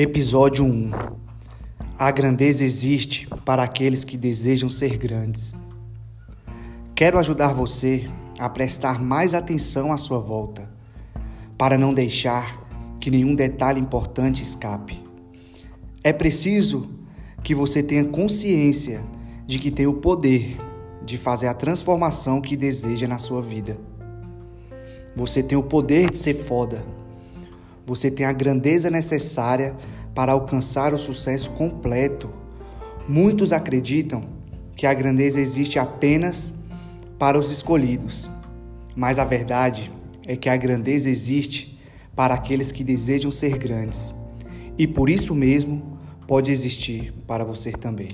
Episódio 1 A grandeza existe para aqueles que desejam ser grandes. Quero ajudar você a prestar mais atenção à sua volta, para não deixar que nenhum detalhe importante escape. É preciso que você tenha consciência de que tem o poder de fazer a transformação que deseja na sua vida. Você tem o poder de ser foda você tem a grandeza necessária para alcançar o sucesso completo. Muitos acreditam que a grandeza existe apenas para os escolhidos, mas a verdade é que a grandeza existe para aqueles que desejam ser grandes. E por isso mesmo pode existir para você também.